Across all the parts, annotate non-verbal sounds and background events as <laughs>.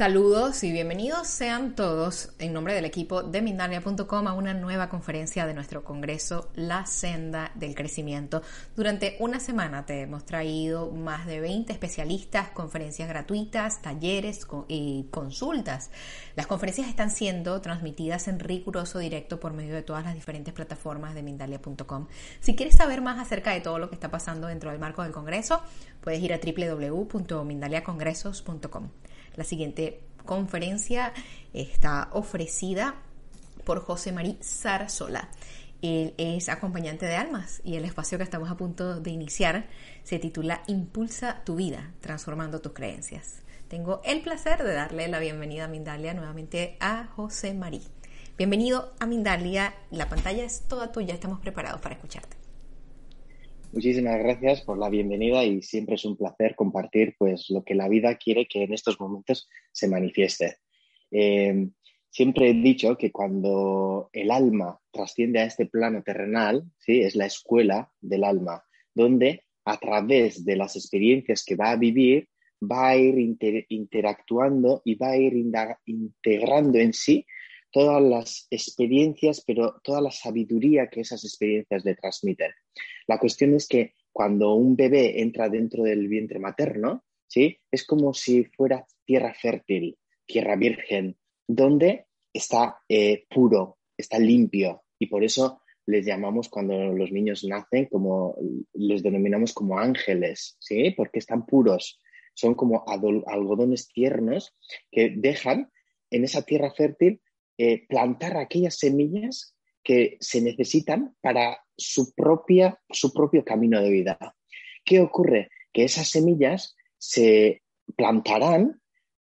Saludos y bienvenidos sean todos en nombre del equipo de Mindalia.com a una nueva conferencia de nuestro congreso La Senda del Crecimiento. Durante una semana te hemos traído más de 20 especialistas, conferencias gratuitas, talleres y consultas. Las conferencias están siendo transmitidas en riguroso directo por medio de todas las diferentes plataformas de Mindalia.com. Si quieres saber más acerca de todo lo que está pasando dentro del marco del congreso, puedes ir a www.mindaliacongresos.com. La siguiente conferencia está ofrecida por José María Sarsola. Él es acompañante de almas y el espacio que estamos a punto de iniciar se titula Impulsa tu vida, transformando tus creencias. Tengo el placer de darle la bienvenida a Mindalia nuevamente a José María. Bienvenido a Mindalia, la pantalla es toda tuya, estamos preparados para escucharte. Muchísimas gracias por la bienvenida y siempre es un placer compartir pues, lo que la vida quiere que en estos momentos se manifieste. Eh, siempre he dicho que cuando el alma trasciende a este plano terrenal, ¿sí? es la escuela del alma, donde a través de las experiencias que va a vivir, va a ir interactuando y va a ir integrando en sí todas las experiencias, pero toda la sabiduría que esas experiencias le transmiten. La cuestión es que cuando un bebé entra dentro del vientre materno, ¿sí? es como si fuera tierra fértil, tierra virgen, donde está eh, puro, está limpio. Y por eso les llamamos cuando los niños nacen, como les denominamos como ángeles, ¿sí? porque están puros. Son como algodones tiernos que dejan en esa tierra fértil eh, plantar aquellas semillas que se necesitan para su, propia, su propio camino de vida. ¿Qué ocurre? Que esas semillas se plantarán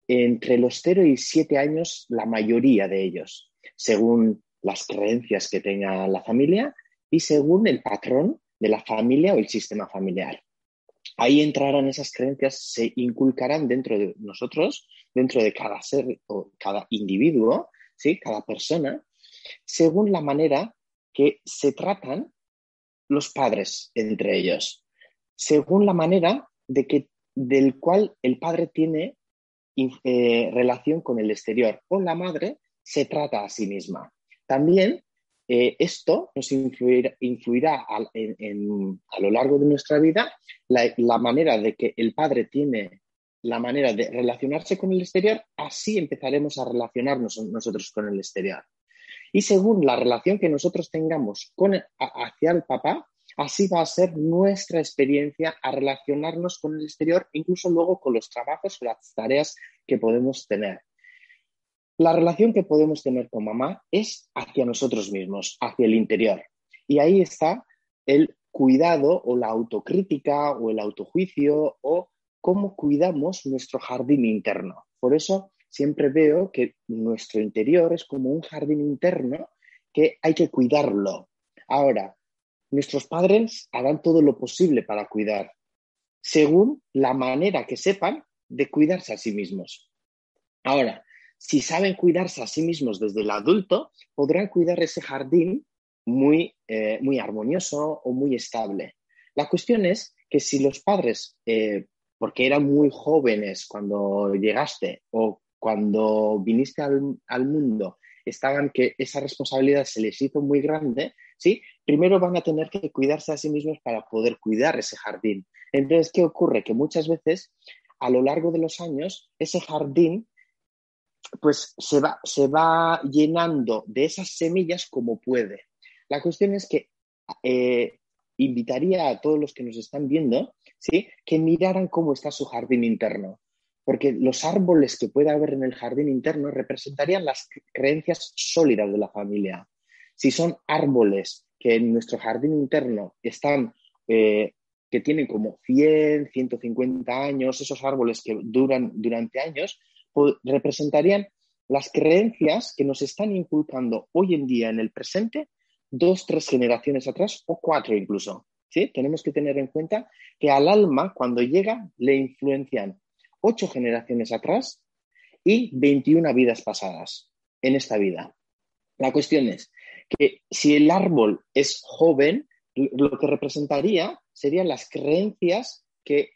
entre los 0 y 7 años, la mayoría de ellos, según las creencias que tenga la familia y según el patrón de la familia o el sistema familiar. Ahí entrarán esas creencias, se inculcarán dentro de nosotros, dentro de cada ser o cada individuo, ¿sí? cada persona, según la manera que se tratan los padres entre ellos, según la manera de que, del cual el padre tiene eh, relación con el exterior o la madre se trata a sí misma. También eh, esto nos influirá, a, lo largo de nuestra vida la, manera de que el padre tiene la manera de relacionarse con el exterior, así empezaremos a relacionarnos nosotros con el exterior. Y según la relación que nosotros tengamos con, hacia el papá, así va a ser nuestra experiencia a relacionarnos con el exterior, incluso luego con los trabajos o las tareas que podemos tener. La relación que podemos tener con mamá es hacia nosotros mismos, hacia el interior. Y ahí está el cuidado o la autocrítica o el autojuicio o cómo cuidamos nuestro jardín interno. Por eso siempre veo que nuestro interior es como un jardín interno que hay que cuidarlo. Ahora, nuestros padres harán todo lo posible para cuidar, según la manera que sepan de cuidarse a sí mismos. Ahora, si saben cuidarse a sí mismos desde el adulto, podrán cuidar ese jardín muy, eh, muy armonioso o muy estable. La cuestión es que si los padres eh, porque eran muy jóvenes cuando llegaste o cuando viniste al, mundo, estaban que esa responsabilidad se les hizo muy grande, ¿sí? Primero van a tener que cuidarse a sí mismos para poder cuidar ese jardín. Entonces, ¿qué ocurre? Que muchas veces, a lo largo de los años, ese jardín pues se va, se va llenando de esas semillas como puede. La cuestión es que eh, invitaría a todos los que nos están viendo ¿sí? que miraran cómo está su jardín interno, porque los árboles que pueda haber en el jardín interno representarían las creencias sólidas de la familia. Si son árboles que en nuestro jardín interno están, eh, que tienen como 100, 150 años, esos árboles que duran durante años, pues, representarían las creencias que nos están inculcando hoy en día en el presente dos, tres generaciones atrás o cuatro incluso. ¿Sí? Tenemos que tener en cuenta que al alma, cuando llega, le influencian ocho generaciones atrás y 21 vidas pasadas en esta vida. La cuestión es que si el árbol es joven, lo que representaría serían las creencias que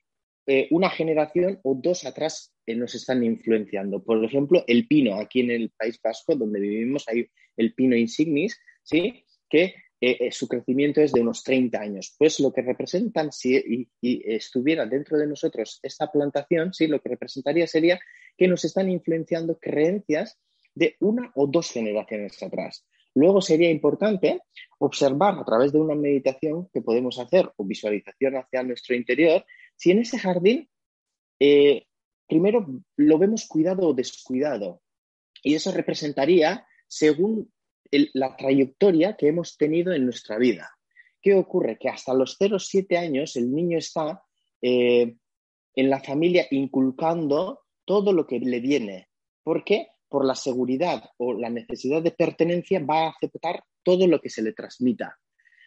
eh, una generación o dos atrás eh, nos están influenciando. Por ejemplo, el pino, aquí en el País Vasco, donde vivimos, hay el pino insignis, ¿sí? que eh, eh, su crecimiento es de unos 30 años. Pues lo que representan, si estuviera dentro de nosotros esta plantación, ¿sí? lo que representaría sería que nos están influenciando creencias de una o dos generaciones atrás. Luego sería importante observar a través de una meditación que podemos hacer o visualización hacia nuestro interior, si en ese jardín, eh, primero lo vemos cuidado o descuidado. Y eso representaría, según la trayectoria que hemos tenido en nuestra vida. ¿Qué ocurre? Que hasta los 0-7 años el niño está eh, en la familia inculcando todo lo que le viene. ¿Por qué? Por la seguridad o la necesidad de pertenencia va a aceptar todo lo que se le transmita.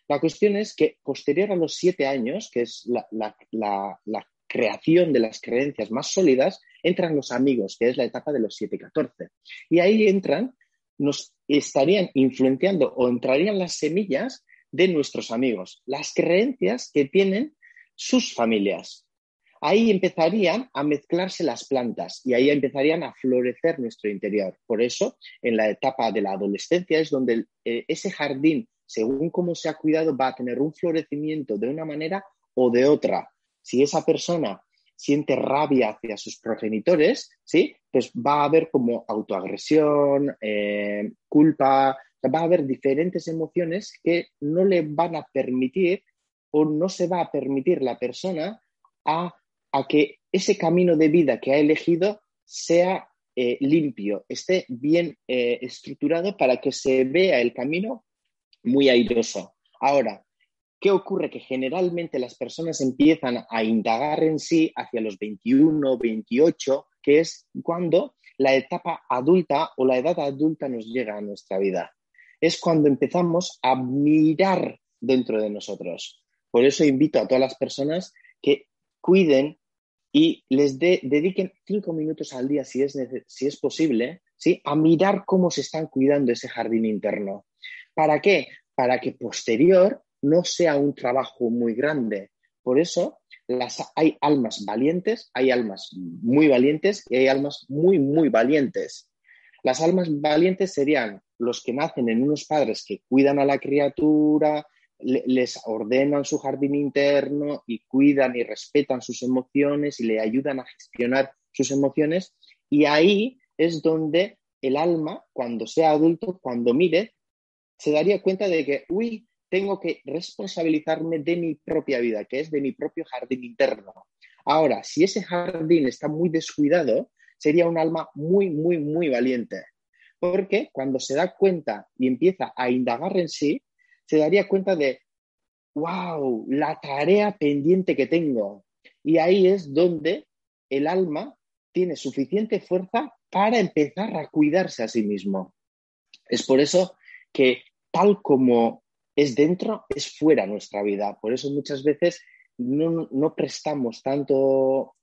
La cuestión es que posterior a los 7 años, que es la, la creación de las creencias más sólidas, entran los amigos, que es la etapa de los 7-14. Y ahí entran nos estarían influenciando o entrarían las semillas de nuestros amigos, las creencias que tienen sus familias. Ahí empezarían a mezclarse las plantas y ahí empezarían a florecer nuestro interior. Por eso, en la etapa de la adolescencia es donde eh, ese jardín, según cómo se ha cuidado, va a tener un florecimiento de una manera o de otra. Si esa persona siente rabia hacia sus progenitores, ¿sí? Pues va a haber como autoagresión, eh, culpa, va a haber diferentes emociones que no le van a permitir o no se va a permitir la persona a, que ese camino de vida que ha elegido sea eh, limpio, esté bien eh, estructurado para que se vea el camino muy airoso. Ahora, ¿Qué ocurre? Que generalmente las personas empiezan a indagar en sí hacia los 21, 28, que es cuando la etapa adulta o la edad adulta nos llega a nuestra vida. Es cuando empezamos a mirar dentro de nosotros. Por eso invito a todas las personas que cuiden y les dediquen cinco minutos al día, si es, si es posible, ¿sí? a mirar cómo se están cuidando ese jardín interno. ¿Para qué? Para que posterior no sea un trabajo muy grande. Por eso las, hay almas valientes, hay almas muy valientes y hay almas muy, muy valientes. Las almas valientes serían los que nacen en unos padres que cuidan a la criatura, les ordenan su jardín interno y cuidan y respetan sus emociones y le ayudan a gestionar sus emociones. Y ahí es donde el alma, cuando sea adulto, cuando mire, se daría cuenta de que, uy, tengo que responsabilizarme de mi propia vida, que es de mi propio jardín interno. Ahora, si ese jardín está muy descuidado, sería un alma muy, muy, muy valiente. Porque cuando se da cuenta y empieza a indagar en sí, se daría cuenta de, wow, la tarea pendiente que tengo. Y ahí es donde el alma tiene suficiente fuerza para empezar a cuidarse a sí mismo. Es por eso que tal como es dentro, es fuera nuestra vida. Por eso muchas veces no, prestamos tanto,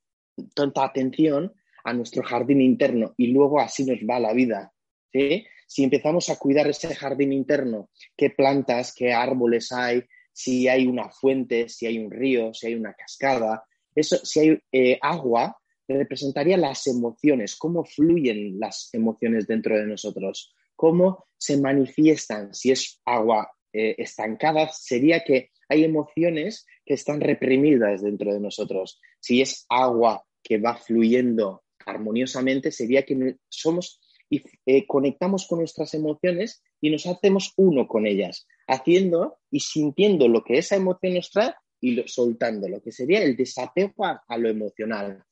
tanta atención a nuestro jardín interno y luego así nos va la vida. Si empezamos a cuidar ese jardín interno, qué plantas, qué árboles hay, si hay una fuente, si hay un río, si hay una cascada, eso, si hay eh, agua, representaría las emociones, cómo fluyen las emociones dentro de nosotros, cómo se manifiestan, si es agua eh, estancadas sería que hay emociones que están reprimidas dentro de nosotros. Si es agua que va fluyendo armoniosamente, sería que somos y eh, conectamos con nuestras emociones y nos hacemos uno con ellas, haciendo y sintiendo lo que esa emoción nos trae y soltando, lo que sería el desapego a, lo emocional.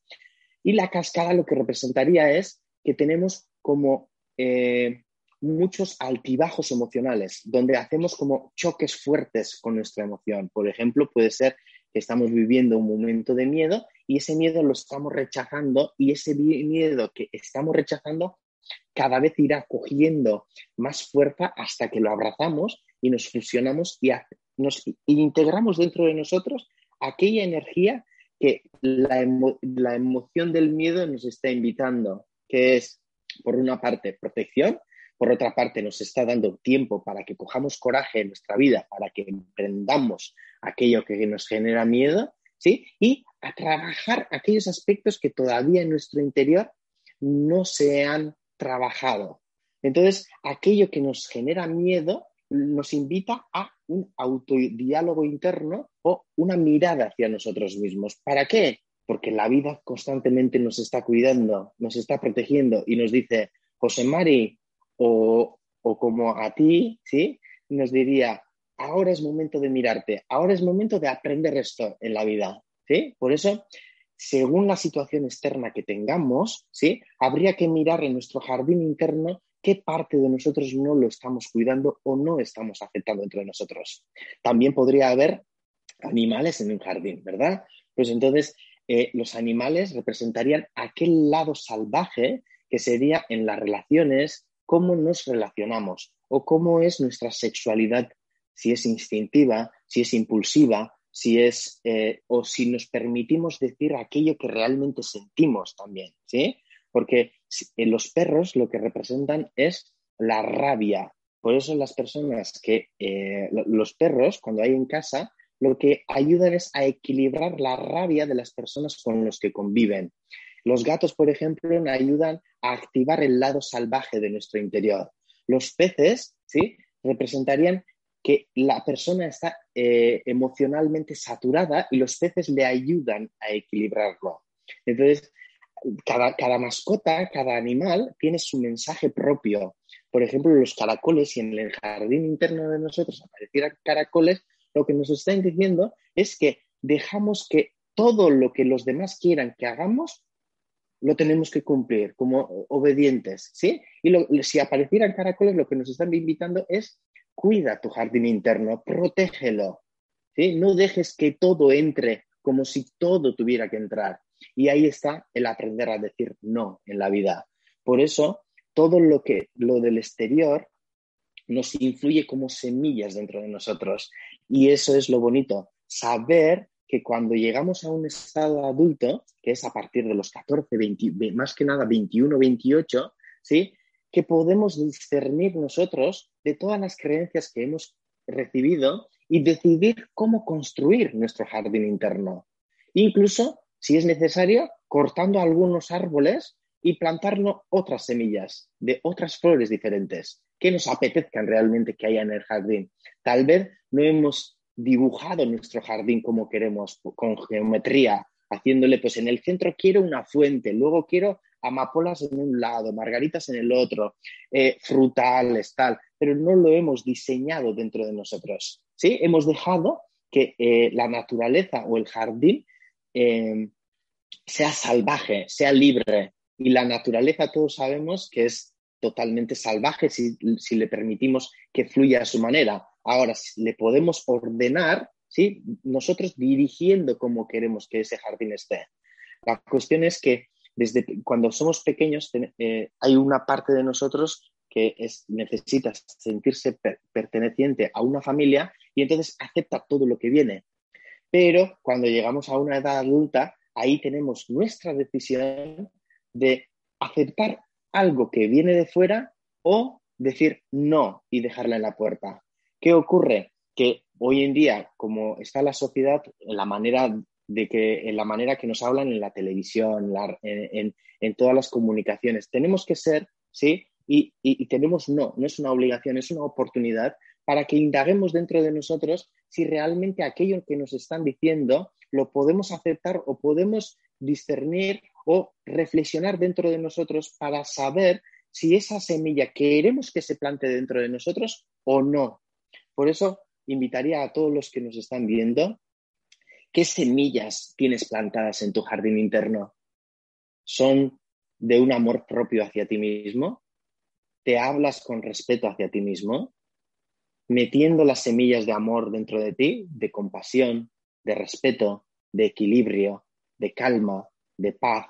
Y la cascada lo que representaría es que tenemos como eh, muchos altibajos emocionales, donde hacemos como choques fuertes con nuestra emoción. Por ejemplo, puede ser que estamos viviendo un momento de miedo y ese miedo lo estamos rechazando y ese miedo que estamos rechazando cada vez irá cogiendo más fuerza hasta que lo abrazamos y nos fusionamos y nos integramos dentro de nosotros aquella energía que la, la emoción del miedo nos está invitando, que es, por una parte, protección, por otra parte, nos está dando tiempo para que cojamos coraje en nuestra vida, para que emprendamos aquello que nos genera miedo, ¿sí? Y a trabajar aquellos aspectos que todavía en nuestro interior no se han trabajado. Entonces, aquello que nos genera miedo nos invita a un autodiálogo interno o una mirada hacia nosotros mismos. ¿Para qué? Porque la vida constantemente nos está cuidando, nos está protegiendo y nos dice, José Mari, o, como a ti, ¿sí? Nos diría, ahora es momento de mirarte, ahora es momento de aprender esto en la vida, ¿sí? Por eso, según la situación externa que tengamos, ¿sí? Habría que mirar en nuestro jardín interno qué parte de nosotros no lo estamos cuidando o no estamos aceptando dentro de nosotros. También podría haber animales en un jardín, ¿verdad? Pues entonces eh, los animales representarían aquel lado salvaje que sería en las relaciones, cómo nos relacionamos o cómo es nuestra sexualidad, si es instintiva, si es impulsiva, si es eh, o si nos permitimos decir aquello que realmente sentimos también, ¿sí? Porque los perros lo que representan es la rabia. Por eso las personas que, eh, los perros, cuando hay en casa, lo que ayudan es a equilibrar la rabia de las personas con los que conviven. Los gatos, por ejemplo, ayudan a activar el lado salvaje de nuestro interior. Los peces, ¿sí? Representarían que la persona está eh, emocionalmente saturada y los peces le ayudan a equilibrarlo. Entonces, cada, cada, mascota, cada animal tiene su mensaje propio. Por ejemplo, los caracoles, si en el jardín interno de nosotros aparecieran caracoles, lo que nos están diciendo es que dejamos que todo lo que los demás quieran que hagamos lo tenemos que cumplir como obedientes, ¿sí? Y si aparecieran caracoles, lo que nos están invitando es cuida tu jardín interno, protégelo, ¿sí? No dejes que todo entre como si todo tuviera que entrar. Y ahí está el aprender a decir no en la vida. Por eso, todo lo que lo del exterior nos influye como semillas dentro de nosotros. Y eso es lo bonito, saber que cuando llegamos a un estado adulto, que es a partir de los 14, 20, más que nada 21, 28, ¿sí? que podemos discernir nosotros de todas las creencias que hemos recibido y decidir cómo construir nuestro jardín interno. Incluso, si es necesario, cortando algunos árboles y plantando otras semillas de otras flores diferentes que nos apetezcan realmente que haya en el jardín. Tal vez no hemos dibujado nuestro jardín como queremos, con geometría, haciéndole, pues en el centro quiero una fuente, luego quiero amapolas en un lado, margaritas en el otro, eh, frutales, tal, pero no lo hemos diseñado dentro de nosotros. ¿sí? Hemos dejado que eh, la naturaleza o el jardín eh, sea salvaje, sea libre. Y la naturaleza todos sabemos que es totalmente salvaje si, si le permitimos que fluya a su manera. Ahora, le podemos ordenar, ¿sí? Nosotros dirigiendo cómo queremos que ese jardín esté. La cuestión es que desde cuando somos pequeños eh, hay una parte de nosotros que es, necesita sentirse perteneciente a una familia y entonces acepta todo lo que viene. Pero cuando llegamos a una edad adulta, ahí tenemos nuestra decisión de aceptar algo que viene de fuera o decir no y dejarla en la puerta. ¿Qué ocurre? Que hoy en día, como está la sociedad, la manera de que, en la manera que nos hablan en la televisión, en, todas las comunicaciones, tenemos que ser, ¿sí? Y, y, tenemos no, no es una obligación, es una oportunidad para que indaguemos dentro de nosotros si realmente aquello que nos están diciendo lo podemos aceptar o podemos discernir o reflexionar dentro de nosotros para saber si esa semilla queremos que se plante dentro de nosotros o no. Por eso invitaría a todos los que nos están viendo, ¿qué semillas tienes plantadas en tu jardín interno? ¿Son de un amor propio hacia ti mismo? ¿Te hablas con respeto hacia ti mismo? Metiendo las semillas de amor dentro de ti, de compasión, de respeto, de equilibrio, de calma, de paz.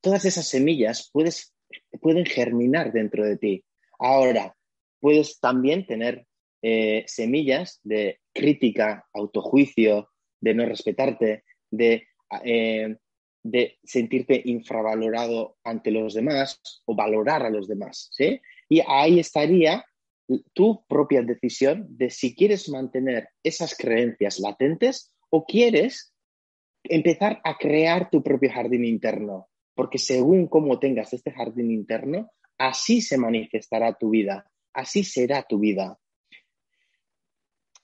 Todas esas semillas puedes, pueden germinar dentro de ti. Ahora, puedes también tener eh, semillas de crítica, autojuicio, de no respetarte, de, eh, de sentirte infravalorado ante los demás o valorar a los demás. ¿sí? Y ahí estaría tu propia decisión de si quieres mantener esas creencias latentes o quieres empezar a crear tu propio jardín interno, porque según cómo tengas este jardín interno, así se manifestará tu vida, así será tu vida.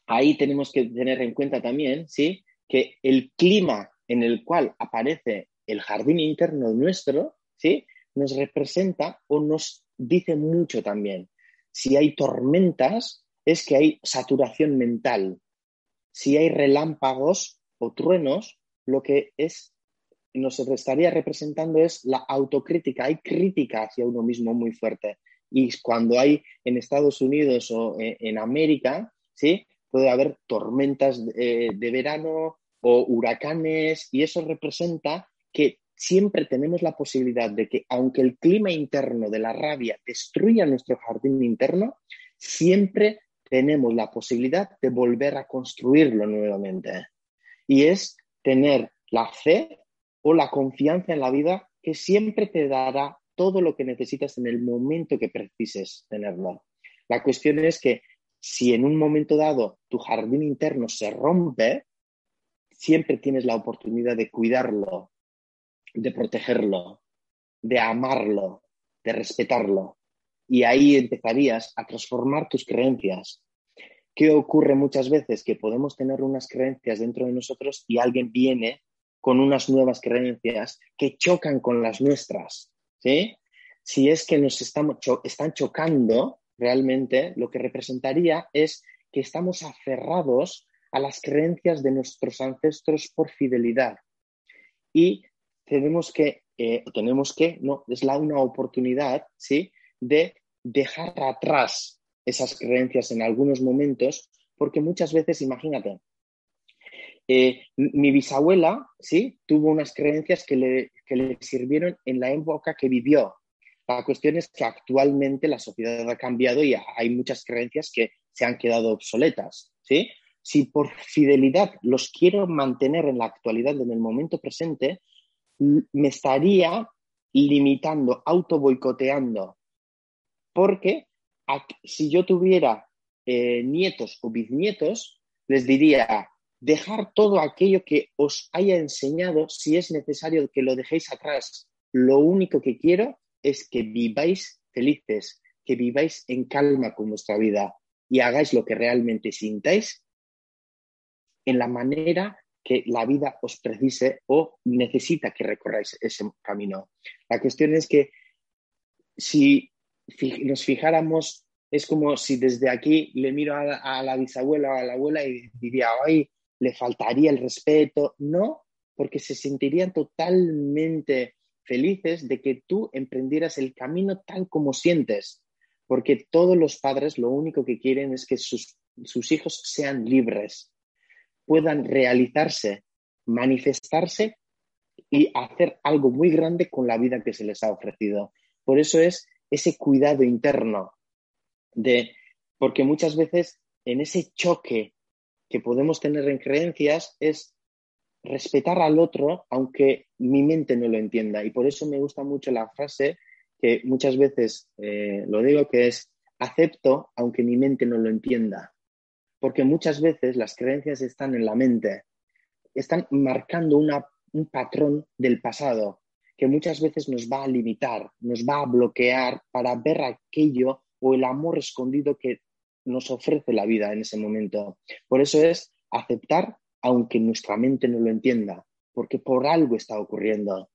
Ahí tenemos que tener en cuenta también, ¿sí? Que el clima en el cual aparece el jardín interno nuestro, ¿sí? Nos representa o nos dice mucho también. Si hay tormentas, es que hay saturación mental. Si hay relámpagos o truenos, lo que es, nos estaría representando es la autocrítica. Hay crítica hacia uno mismo muy fuerte. Y cuando hay en Estados Unidos o eh, en América, ¿sí? Puede haber tormentas de, de verano o huracanes y eso representa que siempre tenemos la posibilidad de que aunque el clima interno de la rabia destruya nuestro jardín interno, siempre tenemos la posibilidad de volver a construirlo nuevamente. Y es tener la fe o la confianza en la vida que siempre te dará todo lo que necesitas en el momento que precises tenerlo. La cuestión es que si en un momento dado tu jardín interno se rompe, siempre tienes la oportunidad de cuidarlo, de protegerlo, de amarlo, de respetarlo. Y ahí empezarías a transformar tus creencias, ¿Qué ocurre muchas veces? Que podemos tener unas creencias dentro de nosotros y alguien viene con unas nuevas creencias que chocan con las nuestras. ¿sí? Si es que nos están chocando, realmente lo que representaría es que estamos aferrados a las creencias de nuestros ancestros por fidelidad. Y tenemos que, eh, tenemos que, no, es la una oportunidad, ¿sí? De dejar atrás esas creencias en algunos momentos, porque muchas veces, imagínate, eh, mi bisabuela, ¿sí? Tuvo unas creencias que le, que le sirvieron en la época que vivió. La cuestión es que actualmente la sociedad ha cambiado y hay muchas creencias que se han quedado obsoletas, ¿sí? Si por fidelidad los quiero mantener en la actualidad, en el momento presente, me estaría limitando, auto boicoteando, porque si yo tuviera eh, nietos o bisnietos, les diría, dejar todo aquello que os haya enseñado, si es necesario que lo dejéis atrás. Lo único que quiero es que viváis felices, que viváis en calma con vuestra vida y hagáis lo que realmente sintáis en la manera que la vida os precise o necesita que recorráis ese camino. La cuestión es que si nos fijáramos, es como si desde aquí le miro a, la bisabuela o a la abuela y diría, ay, le faltaría el respeto. No, porque se sentirían totalmente felices de que tú emprendieras el camino tal como sientes, porque todos los padres lo único que quieren es que sus, sus hijos sean libres, puedan realizarse, manifestarse y hacer algo muy grande con la vida que se les ha ofrecido. Por eso es ese cuidado interno de, porque muchas veces en ese choque que podemos tener en creencias es respetar al otro aunque mi mente no lo entienda. Y por eso me gusta mucho la frase que muchas veces eh, lo digo, que es acepto aunque mi mente no lo entienda. Porque muchas veces las creencias están en la mente, están marcando un patrón del pasado que muchas veces nos va a limitar, nos va a bloquear para ver aquello o el amor escondido que nos ofrece la vida en ese momento. Por eso es aceptar aunque nuestra mente no lo entienda, porque por algo está ocurriendo,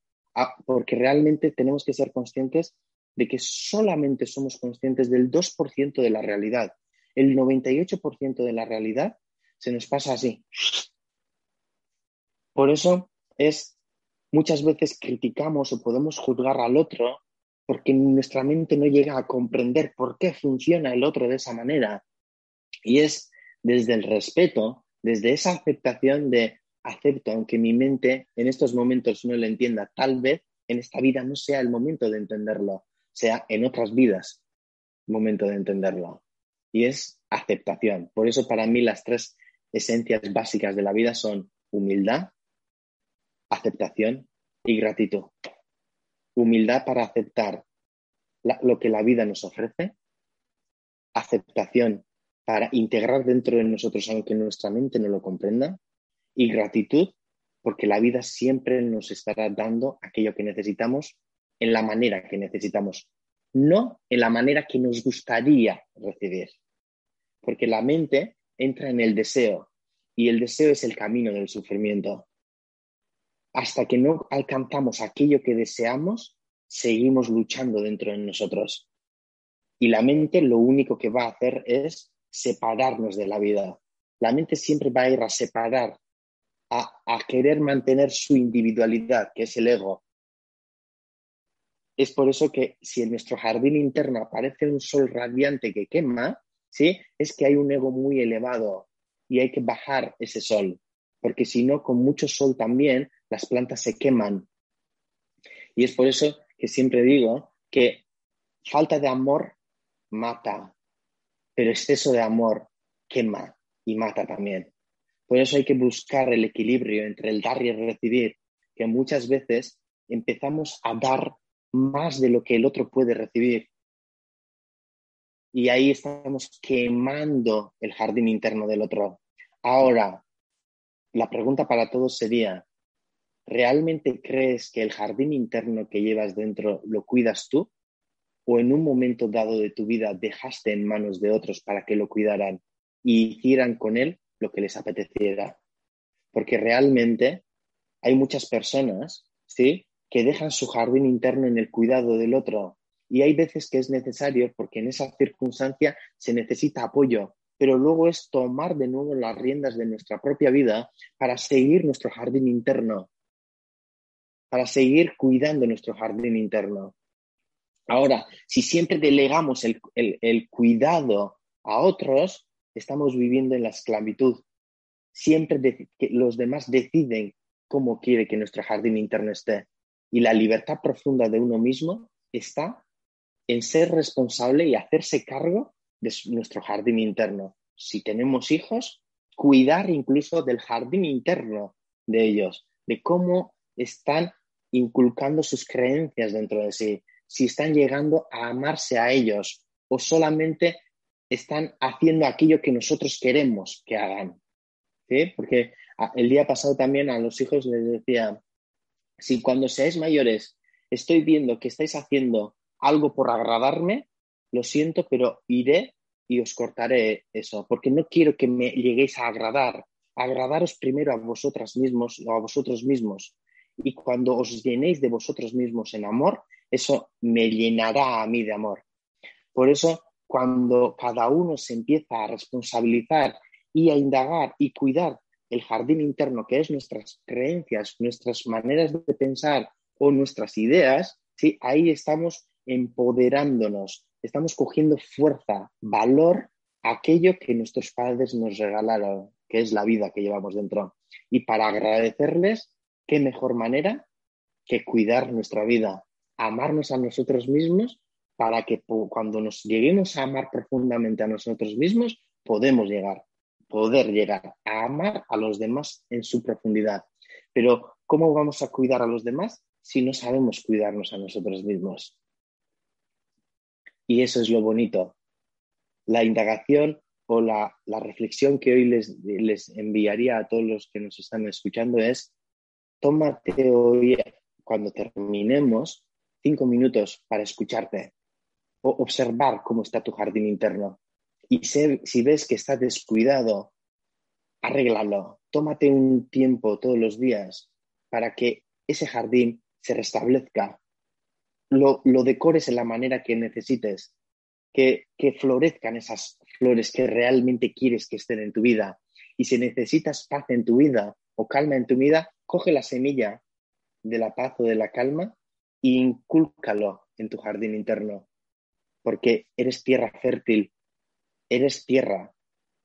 porque realmente tenemos que ser conscientes de que solamente somos conscientes del 2% de la realidad. El 98% de la realidad se nos pasa así. Por eso es muchas veces criticamos o podemos juzgar al otro porque nuestra mente no llega a comprender por qué funciona el otro de esa manera. Y es desde el respeto, desde esa aceptación de acepto, aunque mi mente en estos momentos no lo entienda, tal vez en esta vida no sea el momento de entenderlo, sea en otras vidas momento de entenderlo. Y es aceptación. Por eso para mí las tres esencias básicas de la vida son humildad, aceptación y gratitud. Humildad para aceptar lo que la vida nos ofrece, aceptación para integrar dentro de nosotros aunque nuestra mente no lo comprenda y gratitud porque la vida siempre nos estará dando aquello que necesitamos en la manera que necesitamos, no en la manera que nos gustaría recibir. Porque la mente entra en el deseo y el deseo es el camino del sufrimiento. Hasta que no alcanzamos aquello que deseamos, seguimos luchando dentro de nosotros. Y la mente lo único que va a hacer es separarnos de la vida. La mente siempre va a ir a separar, a, querer mantener su individualidad, que es el ego. Es por eso que si en nuestro jardín interno aparece un sol radiante que quema, ¿sí? es que hay un ego muy elevado y hay que bajar ese sol, porque si no, con mucho sol también las plantas se queman. Y es por eso que siempre digo que falta de amor mata, pero exceso de amor quema y mata también. Por eso hay que buscar el equilibrio entre el dar y el recibir, que muchas veces empezamos a dar más de lo que el otro puede recibir. Y ahí estamos quemando el jardín interno del otro. Ahora, la pregunta para todos sería, ¿realmente crees que el jardín interno que llevas dentro lo cuidas tú? o en un momento dado de tu vida dejaste en manos de otros para que lo cuidaran y hicieran con él lo que les apeteciera. Porque realmente hay muchas personas, ¿sí? Que dejan su jardín interno en el cuidado del otro. Y hay veces que es necesario porque en esa circunstancia se necesita apoyo, pero luego es tomar de nuevo las riendas de nuestra propia vida para seguir nuestro jardín interno, para seguir cuidando nuestro jardín interno. Ahora, si siempre delegamos el, cuidado a otros, estamos viviendo en la esclavitud. Siempre los demás deciden cómo quiere que nuestro jardín interno esté. Y la libertad profunda de uno mismo está en ser responsable y hacerse cargo de nuestro jardín interno. Si tenemos hijos, cuidar incluso del jardín interno de ellos, de cómo están inculcando sus creencias dentro de sí, si están llegando a amarse a ellos o solamente están haciendo aquello que nosotros queremos que hagan. Porque el día pasado también a los hijos les decía, si cuando seáis mayores estoy viendo que estáis haciendo algo por agradarme, lo siento, pero iré y os cortaré eso, porque no quiero que me lleguéis a agradar. Agradaros primero a vosotras mismos o a vosotros mismos. Y cuando os llenéis de vosotros mismos en amor, eso me llenará a mí de amor. Por eso, cuando cada uno se empieza a responsabilizar y a indagar y cuidar el jardín interno, que es nuestras creencias, nuestras maneras de pensar o nuestras ideas, ¿sí? ahí estamos empoderándonos, estamos cogiendo fuerza, valor aquello que nuestros padres nos regalaron, que es la vida que llevamos dentro. Y para agradecerles, ¿qué mejor manera que cuidar nuestra vida, amarnos a nosotros mismos para que cuando nos lleguemos a amar profundamente a nosotros mismos, podemos llegar, poder llegar a amar a los demás en su profundidad. Pero, ¿cómo vamos a cuidar a los demás si no sabemos cuidarnos a nosotros mismos? Y eso es lo bonito. La indagación o la, reflexión que hoy les, les enviaría a todos los que nos están escuchando es, tómate hoy, cuando terminemos, cinco minutos para escucharte observar cómo está tu jardín interno. Y si ves que está descuidado, arréglalo. Tómate un tiempo todos los días para que ese jardín se restablezca. lo, decores en la manera que necesites, que, que florezcan esas flores que realmente quieres que estén en tu vida. Y si necesitas paz en tu vida o calma en tu vida, coge la semilla de la paz o de la calma e incúlcalo en tu jardín interno, porque eres tierra fértil, eres tierra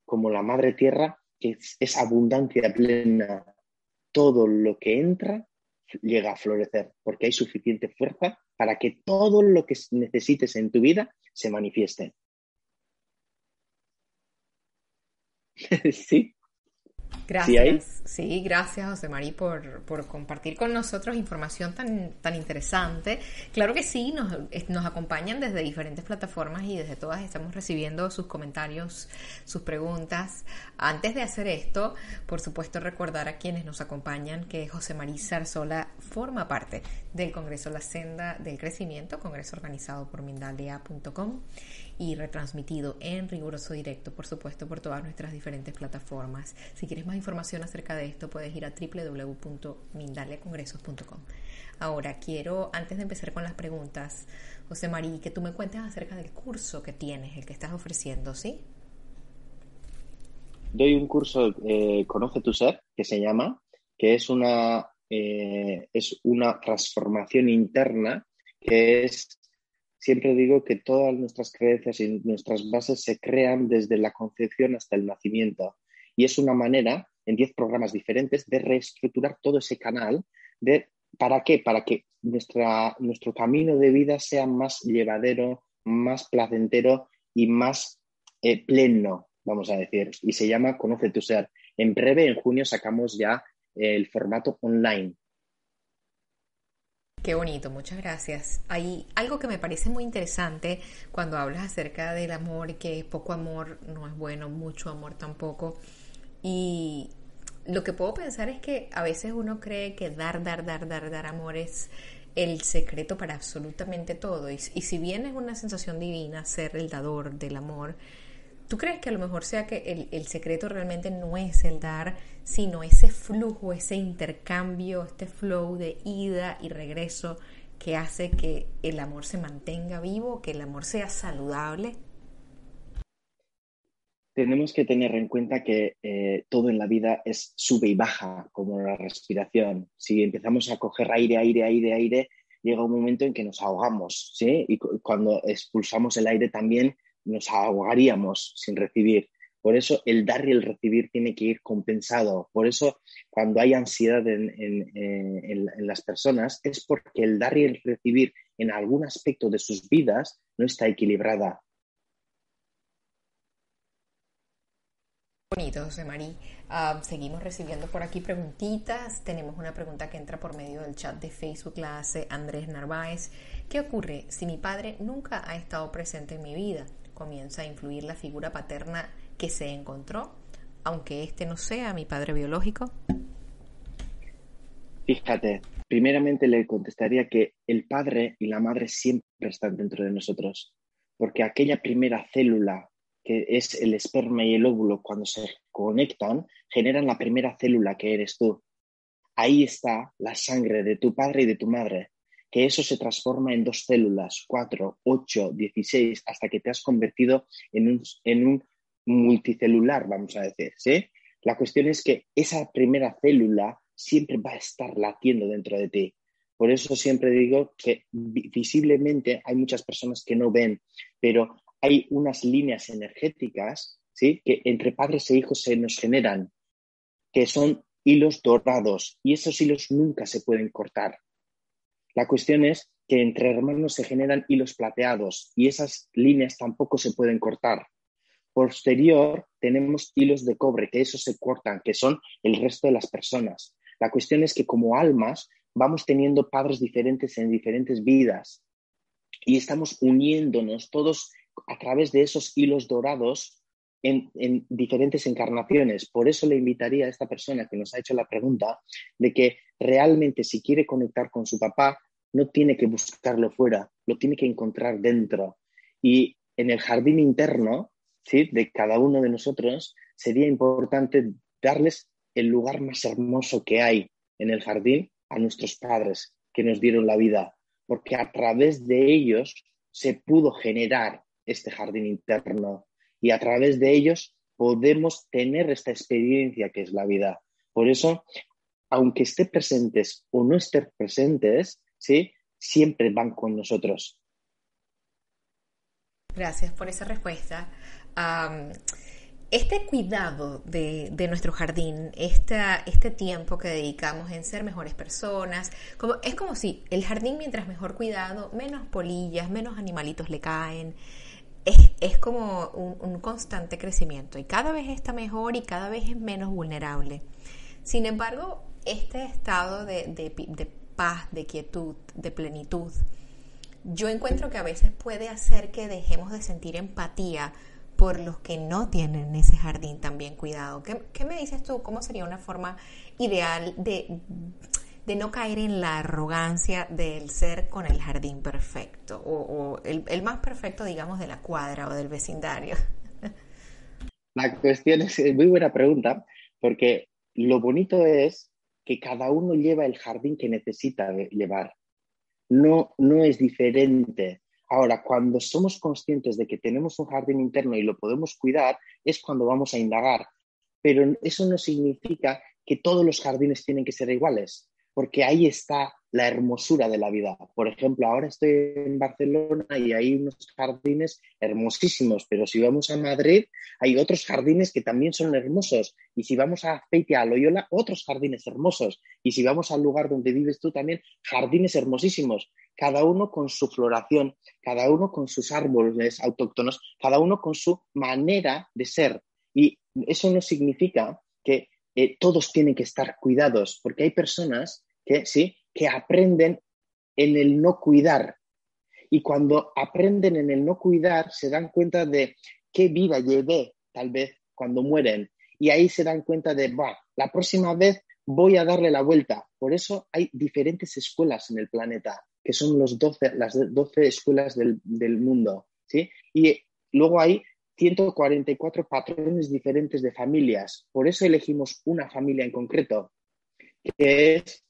como la madre tierra, que es abundancia plena. Todo lo que entra llega a florecer, porque hay suficiente fuerza para que todo lo que necesites en tu vida se manifieste. <laughs> sí. Gracias. ¿Sí, gracias José María por, por, compartir con nosotros información tan, tan interesante. Claro que sí, nos, acompañan desde diferentes plataformas y desde todas estamos recibiendo sus comentarios, sus preguntas. Antes de hacer esto, por supuesto recordar a quienes nos acompañan que José María Zarzola forma parte del Congreso La Senda del Crecimiento, congreso organizado por Mindalia.com y retransmitido en riguroso directo, por supuesto, por todas nuestras diferentes plataformas. Si quieres más información acerca de esto, puedes ir a www.mindaliacongresos.com. Ahora, quiero, antes de empezar con las preguntas, José María, que tú me cuentes acerca del curso que tienes, el que estás ofreciendo, ¿sí? Doy un curso, eh, Conoce tu ser, que se llama, que es una, eh, es una transformación interna que es siempre digo que todas nuestras creencias y nuestras bases se crean desde la concepción hasta el nacimiento. Y es una manera, en 10 programas diferentes, de reestructurar todo ese canal. De, ¿Para qué? Para que nuestra, nuestro camino de vida sea más llevadero, más placentero y más eh, pleno, vamos a decir. Y se llama Conoce tu ser. En breve, en junio, sacamos ya el formato online Qué bonito, muchas gracias. Hay algo que me parece muy interesante cuando hablas acerca del amor, que poco amor no es bueno, mucho amor tampoco. Y lo que puedo pensar es que a veces uno cree que dar, dar, dar, dar, dar amor es el secreto para absolutamente todo. Y, y si bien es una sensación divina ser el dador del amor, ¿Tú crees que a lo mejor sea que el, secreto realmente no es el dar, sino ese flujo, ese intercambio, este flow de ida y regreso que hace que el amor se mantenga vivo, que el amor sea saludable? Tenemos que tener en cuenta que eh, todo en la vida es sube y baja, como la respiración. Si empezamos a coger aire, aire, aire, aire, llega un momento en que nos ahogamos, ¿sí? Y cuando expulsamos el aire también nos ahogaríamos sin recibir. Por eso el dar y el recibir tiene que ir compensado. Por eso cuando hay ansiedad en, las personas es porque el dar y el recibir en algún aspecto de sus vidas no está equilibrada. Bonito, José María. Ah, seguimos recibiendo por aquí preguntitas. Tenemos una pregunta que entra por medio del chat de Facebook, la hace Andrés Narváez. ¿Qué ocurre si mi padre nunca ha estado presente en mi vida? Comienza a influir la figura paterna que se encontró, aunque este no sea mi padre biológico? Fíjate, primeramente le contestaría que el padre y la madre siempre están dentro de nosotros, porque aquella primera célula que es el esperma y el óvulo cuando se conectan, generan la primera célula que eres tú. Ahí está la sangre de tu padre y de tu madre que eso se transforma en dos células, cuatro, ocho, dieciséis, hasta que te has convertido en un, multicelular, vamos a decir. ¿sí? La cuestión es que esa primera célula siempre va a estar latiendo dentro de ti. Por eso siempre digo que visiblemente hay muchas personas que no ven, pero hay unas líneas energéticas ¿sí? que entre padres e hijos se nos generan, que son hilos dorados y esos hilos nunca se pueden cortar. La cuestión es que entre hermanos se generan hilos plateados y esas líneas tampoco se pueden cortar. Posterior tenemos hilos de cobre, que esos se cortan, que son el resto de las personas. La cuestión es que como almas vamos teniendo padres diferentes en diferentes vidas y estamos uniéndonos todos a través de esos hilos dorados en, en, diferentes encarnaciones. Por eso le invitaría a esta persona que nos ha hecho la pregunta de que realmente si quiere conectar con su papá, no tiene que buscarlo fuera, lo tiene que encontrar dentro. Y en el jardín interno ¿sí? de cada uno de nosotros sería importante darles el lugar más hermoso que hay en el jardín a nuestros padres que nos dieron la vida, porque a través de ellos se pudo generar este jardín interno y a través de ellos podemos tener esta experiencia que es la vida. Por eso, aunque esté presentes o no esté presentes, ¿sí? siempre van con nosotros. Gracias por esa respuesta. este cuidado de, nuestro jardín, este tiempo que dedicamos en ser mejores personas, como, es como si el jardín mientras mejor cuidado, menos polillas, menos animalitos le caen, es, como un, constante crecimiento y cada vez está mejor y cada vez es menos vulnerable. Sin embargo, este estado de, de paz, de quietud, de plenitud, yo encuentro que a veces puede hacer que dejemos de sentir empatía por los que no tienen ese jardín tan bien cuidado. ¿Qué, me dices tú? ¿Cómo sería una forma ideal de, de, no caer en la arrogancia del ser con el jardín perfecto o, el, el, más perfecto, digamos, de la cuadra o del vecindario? <laughs> La cuestión es, muy buena pregunta, porque lo bonito es que cada uno lleva el jardín que necesita llevar no, no es diferente. Ahora, cuando somos conscientes de que tenemos un jardín interno y lo podemos cuidar, es cuando vamos a indagar. Pero eso no significa que todos los jardines tienen que ser iguales porque ahí está la hermosura de la vida. Por ejemplo, ahora estoy en Barcelona y hay unos jardines hermosísimos, pero si vamos a Madrid hay otros jardines que también son hermosos. Y si vamos a Feitia, a Loyola, otros jardines hermosos. Y si vamos al lugar donde vives tú también, jardines hermosísimos. Cada uno con su floración, cada uno con sus árboles autóctonos, cada uno con su manera de ser. Y eso no significa que eh, todos tienen que estar cuidados, porque hay personas que, ¿sí? que aprenden en el no cuidar. Y cuando aprenden en el no cuidar, se dan cuenta de qué vida llevé, tal vez, cuando mueren. Y ahí se dan cuenta de, va, la próxima vez voy a darle la vuelta. Por eso hay diferentes escuelas en el planeta, que son los 12, las 12 escuelas del, del mundo. ¿sí? Y luego hay 144 patrones diferentes de familias. Por eso elegimos una familia en concreto, que es,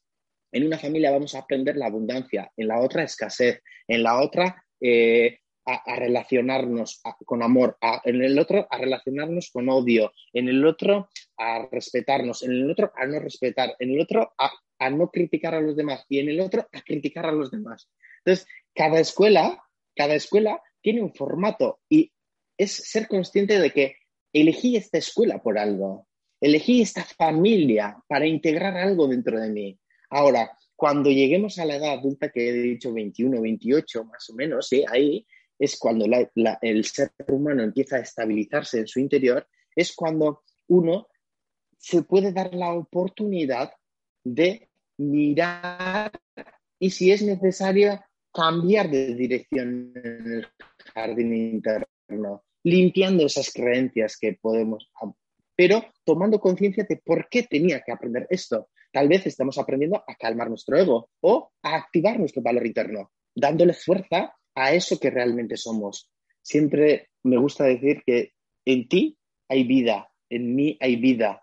en una familia vamos a aprender la abundancia, en la otra escasez, en la otra eh, a, relacionarnos con amor, en el otro a relacionarnos con odio, en el otro a respetarnos, en el otro a no respetar, en el otro a, a no criticar a los demás y en el otro a criticar a los demás. Entonces, cada escuela, cada escuela tiene un formato y es ser consciente de que elegí esta escuela por algo, elegí esta familia para integrar algo dentro de mí. Ahora, cuando lleguemos a la edad adulta que he dicho 21, 28 más o menos, ¿sí? ahí es cuando el ser humano empieza a estabilizarse en su interior, es cuando uno se puede dar la oportunidad de mirar y si es necesario cambiar de dirección en el jardín limpiando esas creencias que podemos, pero tomando conciencia de por qué tenía que aprender esto. Tal vez estamos aprendiendo a calmar nuestro ego o a activar nuestro valor interno, dándole fuerza a eso que realmente somos. Siempre me gusta decir que en ti hay vida, en mí hay vida.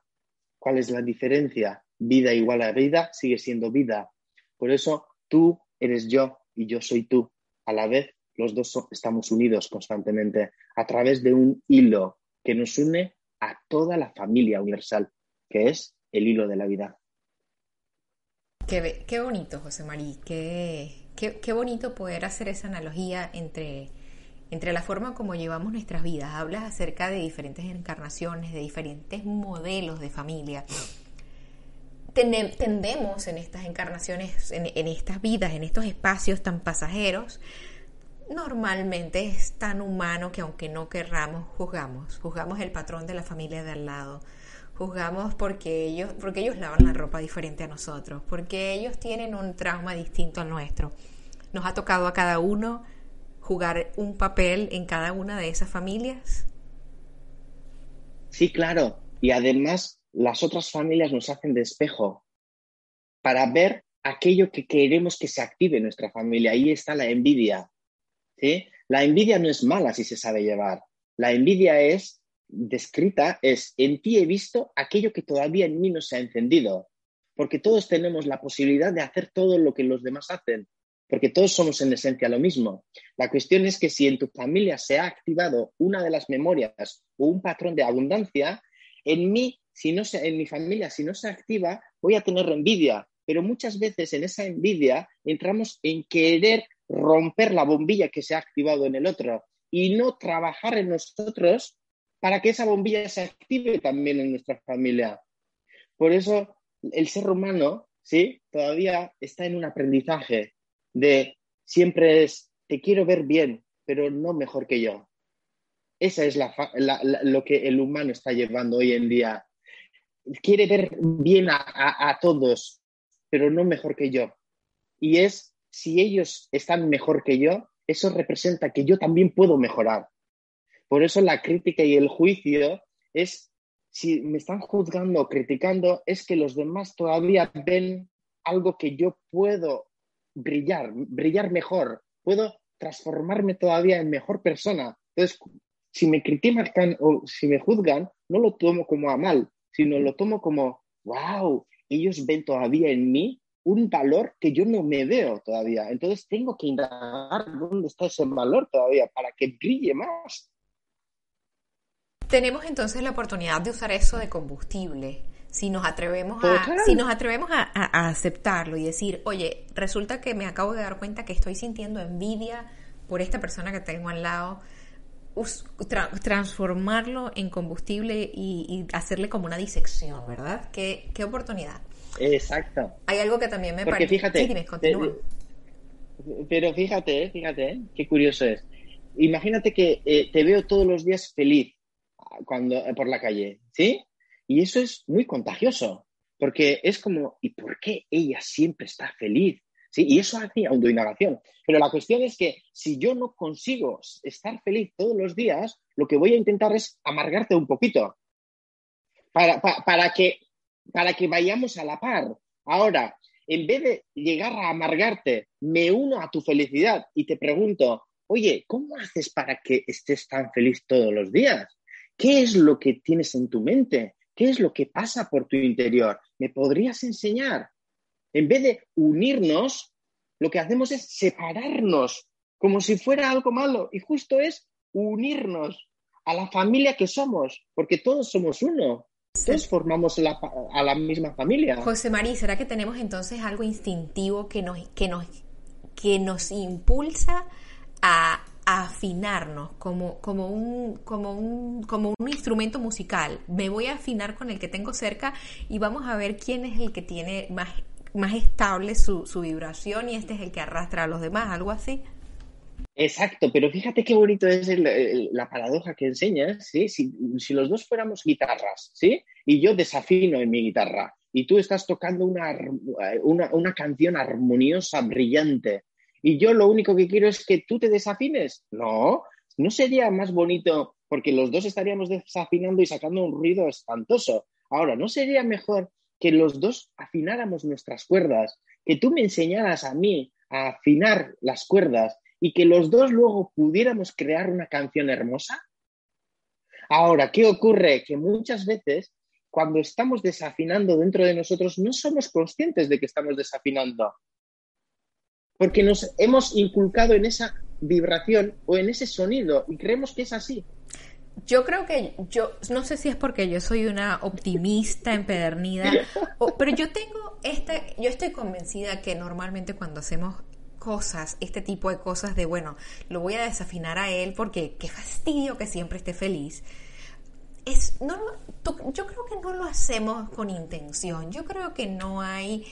¿Cuál es la diferencia? Vida igual a vida sigue siendo vida. Por eso tú eres yo y yo soy tú. A la vez los dos estamos unidos constantemente a través de un hilo que nos une a toda la familia universal, que es el hilo de la vida. Qué, qué bonito, José María, qué, qué, bonito poder hacer esa analogía entre, entre la forma como llevamos nuestras vidas. Hablas acerca de diferentes encarnaciones, de diferentes modelos de familia. Tendemos en estas encarnaciones, en, en estas vidas, en estos espacios tan pasajeros, normalmente es tan humano que aunque no querramos, juzgamos. Juzgamos el patrón de la familia de al lado. Juzgamos porque ellos, porque ellos lavan la ropa diferente a nosotros, porque ellos tienen un trauma distinto al nuestro. Nos ha tocado a cada uno jugar un papel en cada una de esas familias. Sí, claro. Y además las otras familias nos hacen de espejo para ver aquello que queremos que se active en nuestra familia. Ahí está la envidia. La envidia no es mala si se sabe llevar. La envidia es descrita, es en ti he visto aquello que todavía en mí no se ha encendido. Porque todos tenemos la posibilidad de hacer todo lo que los demás hacen. porque todos somos en esencia lo mismo. La cuestión es que si en tu familia se ha activado una de las memorias o un patrón de abundancia, en mí, si no se, en mi familia, si no se activa, voy a tener envidia. Pero muchas veces en esa envidia entramos en querer romper la bombilla que se ha activado en el otro y no trabajar en nosotros para que esa bombilla se active también en nuestra familia. Por eso el ser humano, ¿sí? Todavía está en un aprendizaje de siempre es, te quiero ver bien, pero no mejor que yo. Esa es lo que el humano está llevando hoy en día. Quiere ver bien a todos, pero no mejor que yo. Y es, si ellos están mejor que yo, eso representa que yo también puedo mejorar. Por eso la crítica y el juicio es, si me están juzgando o criticando, es que los demás todavía ven algo que yo puedo brillar, brillar mejor, puedo transformarme todavía en mejor persona. Entonces, si me critican o si me juzgan, no lo tomo como a mal, sino lo tomo como, wow, ellos ven todavía en mí un valor que yo no me veo todavía. Entonces tengo que indagar dónde está ese valor todavía para que brille más. Tenemos entonces la oportunidad de usar eso de combustible. Si nos atrevemos, a, si nos atrevemos a, aceptarlo y decir, oye, resulta que me acabo de dar cuenta que estoy sintiendo envidia por esta persona que tengo al lado, transformarlo en combustible y, hacerle como una disección, ¿verdad? Qué, qué oportunidad. Exacto. Hay algo que también me parece. Fíjate, sí, continúa. pero fíjate, fíjate, qué curioso es. Imagínate que eh, te veo todos los días feliz cuando, eh, por la calle, ¿sí? Y eso es muy contagioso, porque es como, ¿y por qué ella siempre está feliz? ¿Sí? Y eso hace autoindagación. Pero la cuestión es que si yo no consigo estar feliz todos los días, lo que voy a intentar es amargarte un poquito. Para, para, que, para que vayamos a la par. Ahora, en vez de llegar a amargarte, me uno a tu felicidad y te pregunto, oye, ¿cómo haces para que estés tan feliz todos los días? ¿Qué es lo que tienes en tu mente? ¿Qué es lo que pasa por tu interior? ¿Me podrías enseñar? En vez de unirnos, lo que hacemos es separarnos, como si fuera algo malo. Y justo es unirnos a la familia que somos, porque todos somos uno. Todos formamos a la misma familia. José María, ¿será que tenemos entonces algo instintivo que nos, que nos, que nos impulsa a afinarnos como, como, un, como, un, como un instrumento musical. Me voy a afinar con el que tengo cerca y vamos a ver quién es el que tiene más, más estable su, vibración y este es el que arrastra a los demás, algo así. Exacto, pero fíjate qué bonito es la paradoja que enseñas, ¿sí? Si, si, los dos fuéramos guitarras, ¿sí? Y yo desafino en mi guitarra y tú estás tocando una, una, una canción armoniosa, brillante, y yo lo único que quiero es que tú te desafines. No, no sería más bonito porque los dos estaríamos desafinando y sacando un ruido espantoso. Ahora, ¿no sería mejor que los dos afináramos nuestras cuerdas, que tú me enseñaras a mí a afinar las cuerdas y que los dos luego pudiéramos crear una canción hermosa? Ahora, ¿qué ocurre? Que muchas veces cuando estamos desafinando dentro de nosotros no somos conscientes de que estamos desafinando porque nos hemos inculcado en esa vibración o en ese sonido y creemos que es así. Yo creo que yo, no sé si es porque yo soy una optimista empedernida, pero yo tengo este, yo estoy convencida que normalmente cuando hacemos cosas, este tipo de cosas de, bueno, lo voy a desafinar a él porque qué fastidio que siempre esté feliz. Es, no, yo creo que no lo hacemos con intención. Yo creo que no hay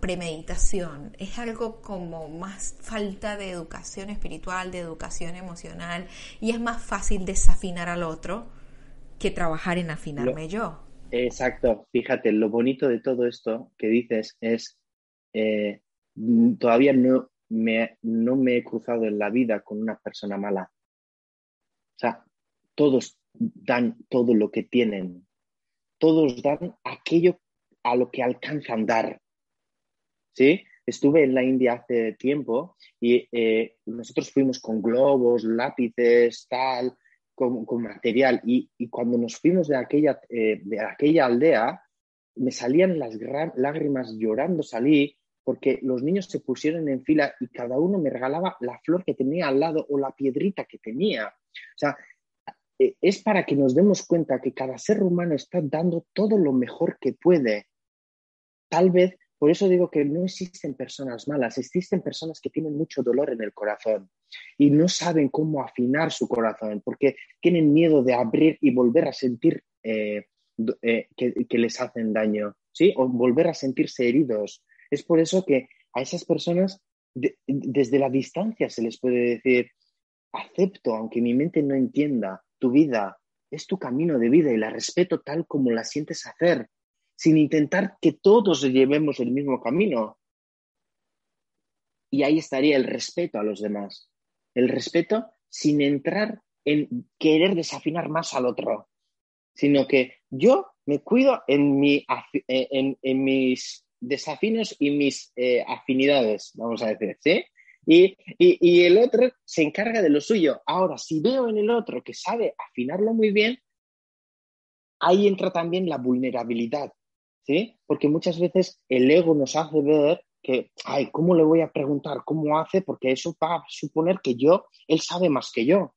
premeditación, es algo como más falta de educación espiritual, de educación emocional, y es más fácil desafinar al otro que trabajar en afinarme yo. Exacto, fíjate, lo bonito de todo esto que dices es, eh, todavía no me, no me he cruzado en la vida con una persona mala. O sea, todos dan todo lo que tienen, todos dan aquello a lo que alcanzan dar. ¿Sí? Estuve en la India hace tiempo y eh, nosotros fuimos con globos, lápices, tal, con, material. Y, cuando nos fuimos de aquella, eh, de aquella aldea, me salían las lágrimas llorando, salí porque los niños se pusieron en fila y cada uno me regalaba la flor que tenía al lado o la piedrita que tenía. O sea, e, es para que nos demos cuenta que cada ser humano está dando todo lo mejor que puede. Tal vez, por eso digo que no existen personas malas, existen personas que tienen mucho dolor en el corazón y no saben cómo afinar su corazón porque tienen miedo de abrir y volver a sentir eh, eh, que, les hacen daño, ¿sí? O volver a sentirse heridos. Es por eso que a esas personas desde la distancia se les puede decir, acepto, aunque mi mente no entienda, tu vida es tu camino de vida y la respeto tal como la sientes hacer, sin intentar que todos llevemos el mismo camino. Y ahí estaría el respeto a los demás. El respeto sin entrar en querer desafinar más al otro, sino que yo me cuido en, eh, mis desafíos y mis eh, afinidades, vamos a decir, ¿sí? Y, y, el otro se encarga de lo suyo. Ahora, si veo en el otro que sabe afinarlo muy bien, ahí entra también la vulnerabilidad, ¿sí? Porque muchas veces el ego nos hace ver que, ay, ¿cómo le voy a preguntar cómo hace? Porque eso va a suponer que yo, él sabe más que yo,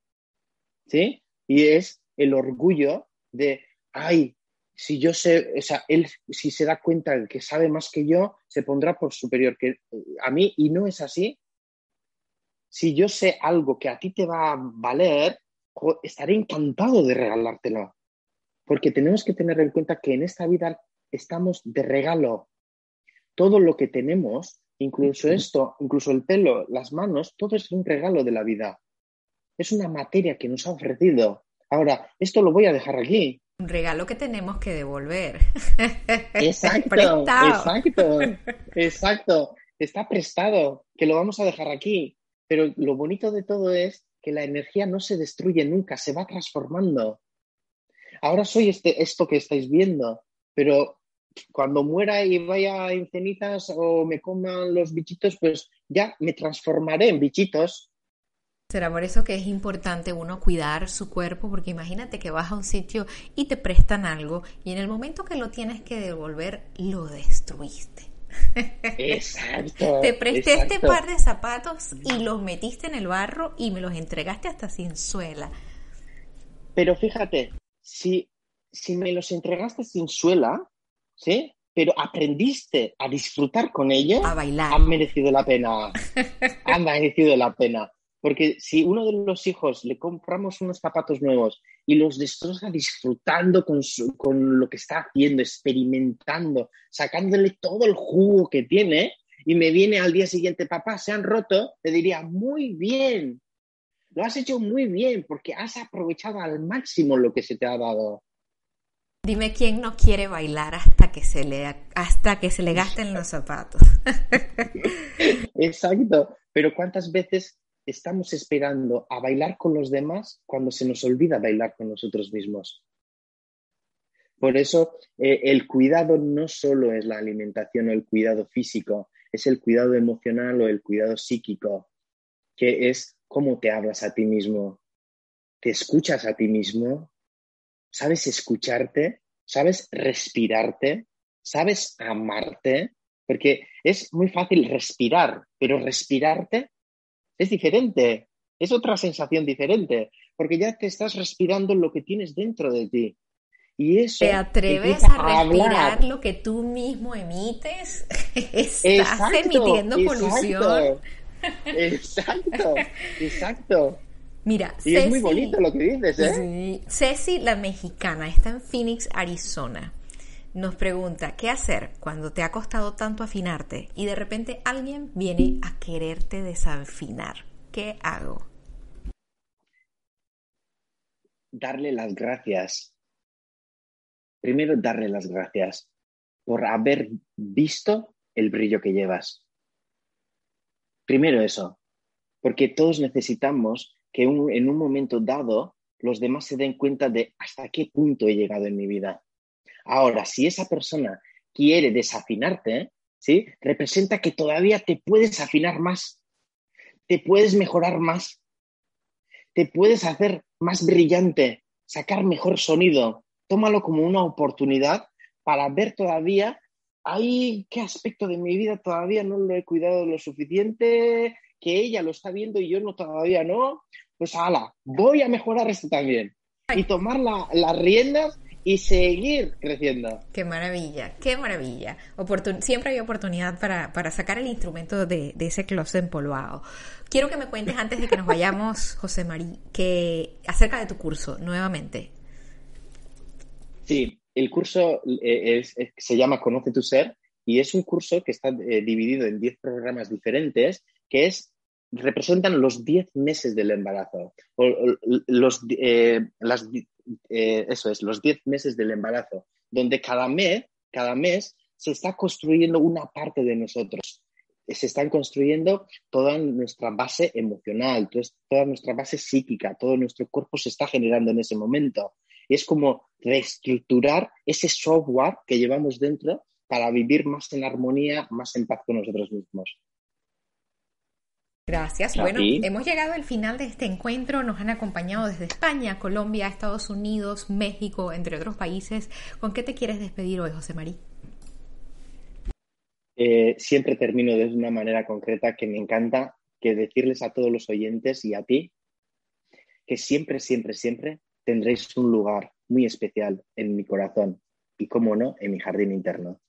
¿sí? Y es el orgullo de, ay, si yo sé, o sea, él si se da cuenta de que sabe más que yo, se pondrá por superior que a mí y no es así. Si yo sé algo que a ti te va a valer, estaré encantado de regalártelo. Porque tenemos que tener en cuenta que en esta vida estamos de regalo. Todo lo que tenemos, incluso esto, incluso el pelo, las manos, todo es un regalo de la vida. Es una materia que nos ha ofrecido. Ahora, esto lo voy a dejar aquí. Un regalo que tenemos que devolver. Exacto, <laughs> exacto, <laughs> exacto. Está prestado, que lo vamos a dejar aquí. Pero lo bonito de todo es que la energía no se destruye nunca, se va transformando. Ahora soy este, esto que estáis viendo, pero cuando muera y vaya en cenizas o me coman los bichitos, pues ya me transformaré en bichitos Será por eso que es importante uno cuidar su cuerpo, porque imagínate que vas a un sitio y te prestan algo y en el momento que lo tienes que devolver, lo destruiste. Exacto. <laughs> te presté este par de zapatos y los metiste en el barro y me los entregaste hasta sin suela. Pero fíjate, si, si me los entregaste sin suela, ¿sí? Pero aprendiste a disfrutar con ellos, a bailar. Han merecido la pena. <laughs> han merecido la pena. Porque si uno de los hijos le compramos unos zapatos nuevos y los destroza disfrutando con, con lo que está haciendo, experimentando, sacándole todo el jugo que tiene, y me viene al día siguiente, papá, se han roto, le diría, muy bien, lo has hecho muy bien porque has aprovechado al máximo lo que se te ha dado. Dime quién no quiere bailar hasta que se le, hasta que se le gasten los zapatos. <laughs> Exacto, pero ¿cuántas veces estamos esperando a bailar con los demás cuando se nos olvida bailar con nosotros mismos. Por eso eh, el cuidado no solo es la alimentación o el cuidado físico, es el cuidado emocional o el cuidado psíquico, que es cómo te hablas a ti mismo. ¿Te escuchas a ti mismo? ¿Sabes escucharte? ¿Sabes respirarte? ¿Sabes amarte? Porque es muy fácil respirar, pero respirarte es diferente, es otra sensación diferente, porque ya te estás respirando lo que tienes dentro de ti. Y eso ¿Te atreves a respirar lo que tú mismo emites? <laughs> Estás emitiendo polución. Exacto, exacto. Mira, y es muy bonito lo que dices, ¿eh? Ceci, la mexicana, está en Phoenix, Arizona nos pregunta, ¿qué hacer cuando te ha costado tanto afinarte y de repente alguien viene a quererte desafinar? ¿Qué hago? Darle las gracias. Primero, darle las gracias por haber visto el brillo que llevas. Primero eso, porque todos necesitamos que en un momento dado los demás se den cuenta de hasta qué punto he llegado en mi vida Ahora, si esa persona quiere desafinarte, ¿sí? Representa que todavía te puedes afinar más, te puedes mejorar más, te puedes hacer más brillante, sacar mejor sonido. Tómalo como una oportunidad para ver todavía hay qué aspecto de mi vida todavía no lo he cuidado lo suficiente, que ella lo está viendo y yo no todavía no, pues ala, voy a mejorar esto también. Y tomar las riendas y seguir creciendo. Qué maravilla, qué maravilla. siempre hay oportunidad para, para sacar el instrumento de, de, ese closet empolvado. Quiero que me cuentes antes de que nos vayamos, <laughs> José María, que acerca de tu curso nuevamente. Sí, el curso eh, se llama Conoce tu ser y es un curso que está eh, dividido en 10 programas diferentes que es representan los 10 meses del embarazo. O, los, eh, las, eso es, los 10 meses del embarazo, donde cada mes, cada mes se está construyendo una parte de nosotros. Se están construyendo toda nuestra base emocional, toda nuestra base psíquica, todo nuestro cuerpo se está generando en ese momento es como reestructurar ese software que llevamos dentro para vivir más en armonía, más en paz con nosotros mismos. Gracias. Bueno, hemos llegado al final de este encuentro. Nos han acompañado desde España, Colombia, Estados Unidos, México, entre otros países. ¿Con qué te quieres despedir hoy, José María? Eh, siempre termino de una manera concreta que me encanta, que decirles a todos los oyentes y a ti que siempre, siempre, siempre tendréis un lugar muy especial en mi corazón y, como no, en mi jardín interno.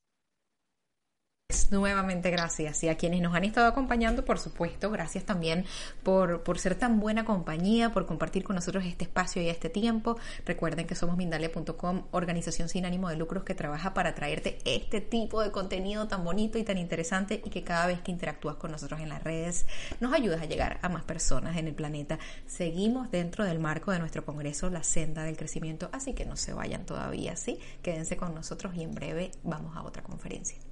Nuevamente gracias y a quienes nos han estado acompañando, por supuesto, gracias también por, por, ser tan buena compañía, por compartir con nosotros este espacio y este tiempo. Recuerden que somos Mindalia.com, organización sin ánimo de lucros que trabaja para traerte este tipo de contenido tan bonito y tan interesante y que cada vez que interactúas con nosotros en las redes nos ayudas a llegar a más personas en el planeta. Seguimos dentro del marco de nuestro congreso La Senda del Crecimiento, así que no se vayan todavía, ¿sí? Quédense con nosotros y en breve vamos a otra conferencia.